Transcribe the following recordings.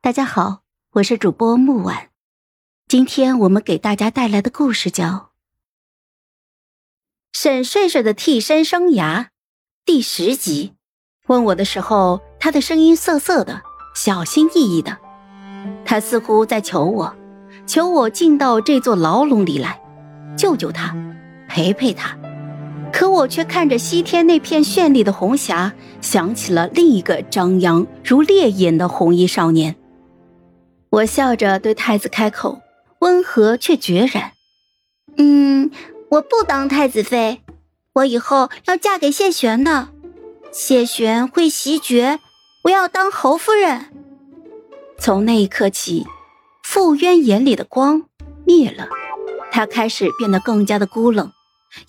大家好，我是主播木婉，今天我们给大家带来的故事叫《沈睡睡的替身生涯》第十集。问我的时候，他的声音涩涩的，小心翼翼的，他似乎在求我，求我进到这座牢笼里来，救救他，陪陪他。可我却看着西天那片绚丽的红霞，想起了另一个张扬如烈焰的红衣少年。我笑着对太子开口，温和却决然：“嗯，我不当太子妃，我以后要嫁给谢玄的。谢玄会袭爵，我要当侯夫人。”从那一刻起，傅渊眼里的光灭了，他开始变得更加的孤冷，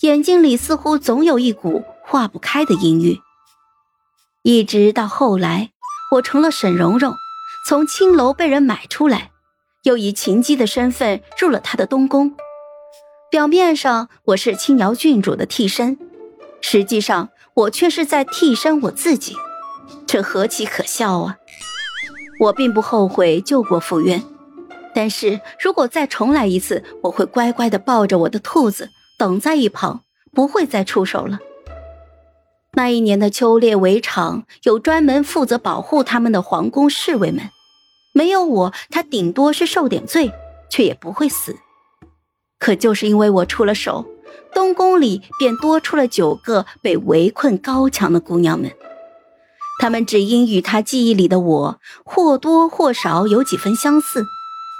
眼睛里似乎总有一股化不开的阴郁。一直到后来，我成了沈蓉蓉。从青楼被人买出来，又以秦姬的身份入了他的东宫。表面上我是青瑶郡主的替身，实际上我却是在替身我自己，这何其可笑啊！我并不后悔救过傅渊，但是如果再重来一次，我会乖乖的抱着我的兔子等在一旁，不会再出手了。那一年的秋猎围场，有专门负责保护他们的皇宫侍卫们。没有我，他顶多是受点罪，却也不会死。可就是因为我出了手，东宫里便多出了九个被围困高墙的姑娘们。她们只因与他记忆里的我或多或少有几分相似，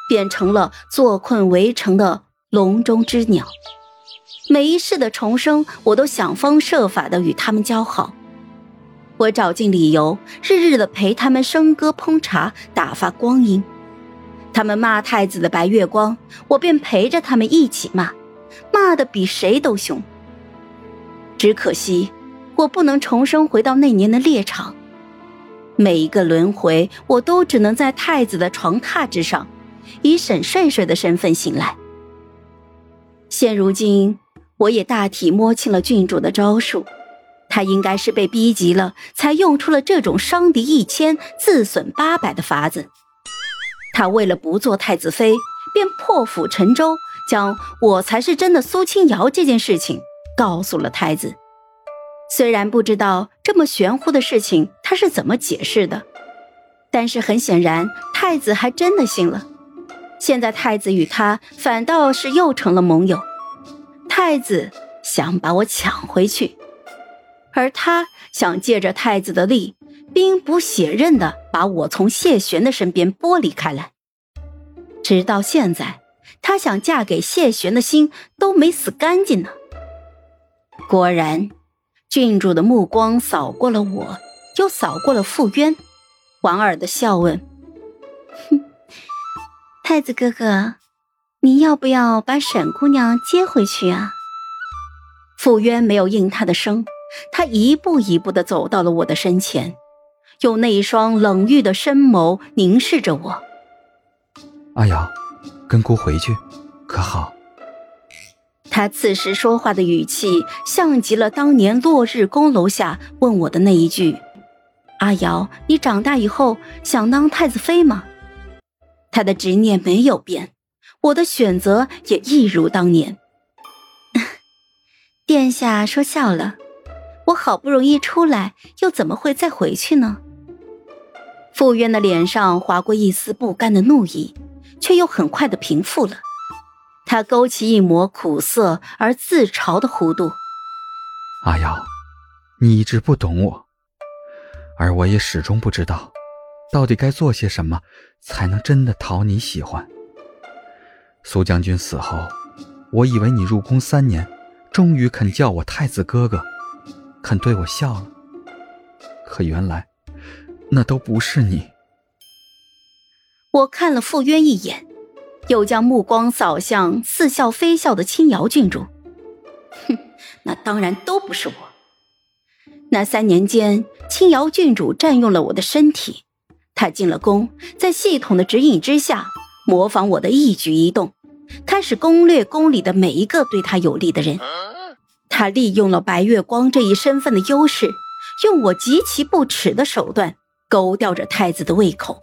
变成了坐困围城的笼中之鸟。每一世的重生，我都想方设法的与他们交好。我找尽理由，日日的陪他们笙歌烹茶，打发光阴。他们骂太子的白月光，我便陪着他们一起骂，骂的比谁都凶。只可惜，我不能重生回到那年的猎场。每一个轮回，我都只能在太子的床榻之上，以沈睡睡的身份醒来。现如今，我也大体摸清了郡主的招数。他应该是被逼急了，才用出了这种伤敌一千自损八百的法子。他为了不做太子妃，便破釜沉舟，将我才是真的苏清瑶这件事情告诉了太子。虽然不知道这么玄乎的事情他是怎么解释的，但是很显然，太子还真的信了。现在太子与他反倒是又成了盟友。太子想把我抢回去。而他想借着太子的力，兵不血刃的把我从谢玄的身边剥离开来。直到现在，他想嫁给谢玄的心都没死干净呢。果然，郡主的目光扫过了我，又扫过了傅渊，莞尔的笑问：“哼，太子哥哥，你要不要把沈姑娘接回去啊？”傅渊没有应他的声。他一步一步的走到了我的身前，用那一双冷玉的深眸凝视着我。阿瑶，跟姑回去，可好？他此时说话的语气，像极了当年落日宫楼下问我的那一句：“阿瑶，你长大以后想当太子妃吗？”他的执念没有变，我的选择也一如当年。殿下说笑了。我好不容易出来，又怎么会再回去呢？傅渊的脸上划过一丝不甘的怒意，却又很快的平复了。他勾起一抹苦涩而自嘲的弧度：“阿瑶，你一直不懂我，而我也始终不知道，到底该做些什么才能真的讨你喜欢。苏将军死后，我以为你入宫三年，终于肯叫我太子哥哥。”肯对我笑了，可原来那都不是你。我看了傅渊一眼，又将目光扫向似笑非笑的青瑶郡主。哼，那当然都不是我。那三年间，青瑶郡主占用了我的身体，她进了宫，在系统的指引之下，模仿我的一举一动，开始攻略宫里的每一个对她有利的人。他利用了白月光这一身份的优势，用我极其不耻的手段勾吊着太子的胃口。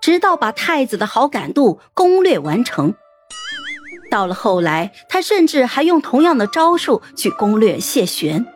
直到把太子的好感度攻略完成。到了后来，他甚至还用同样的招数去攻略谢玄。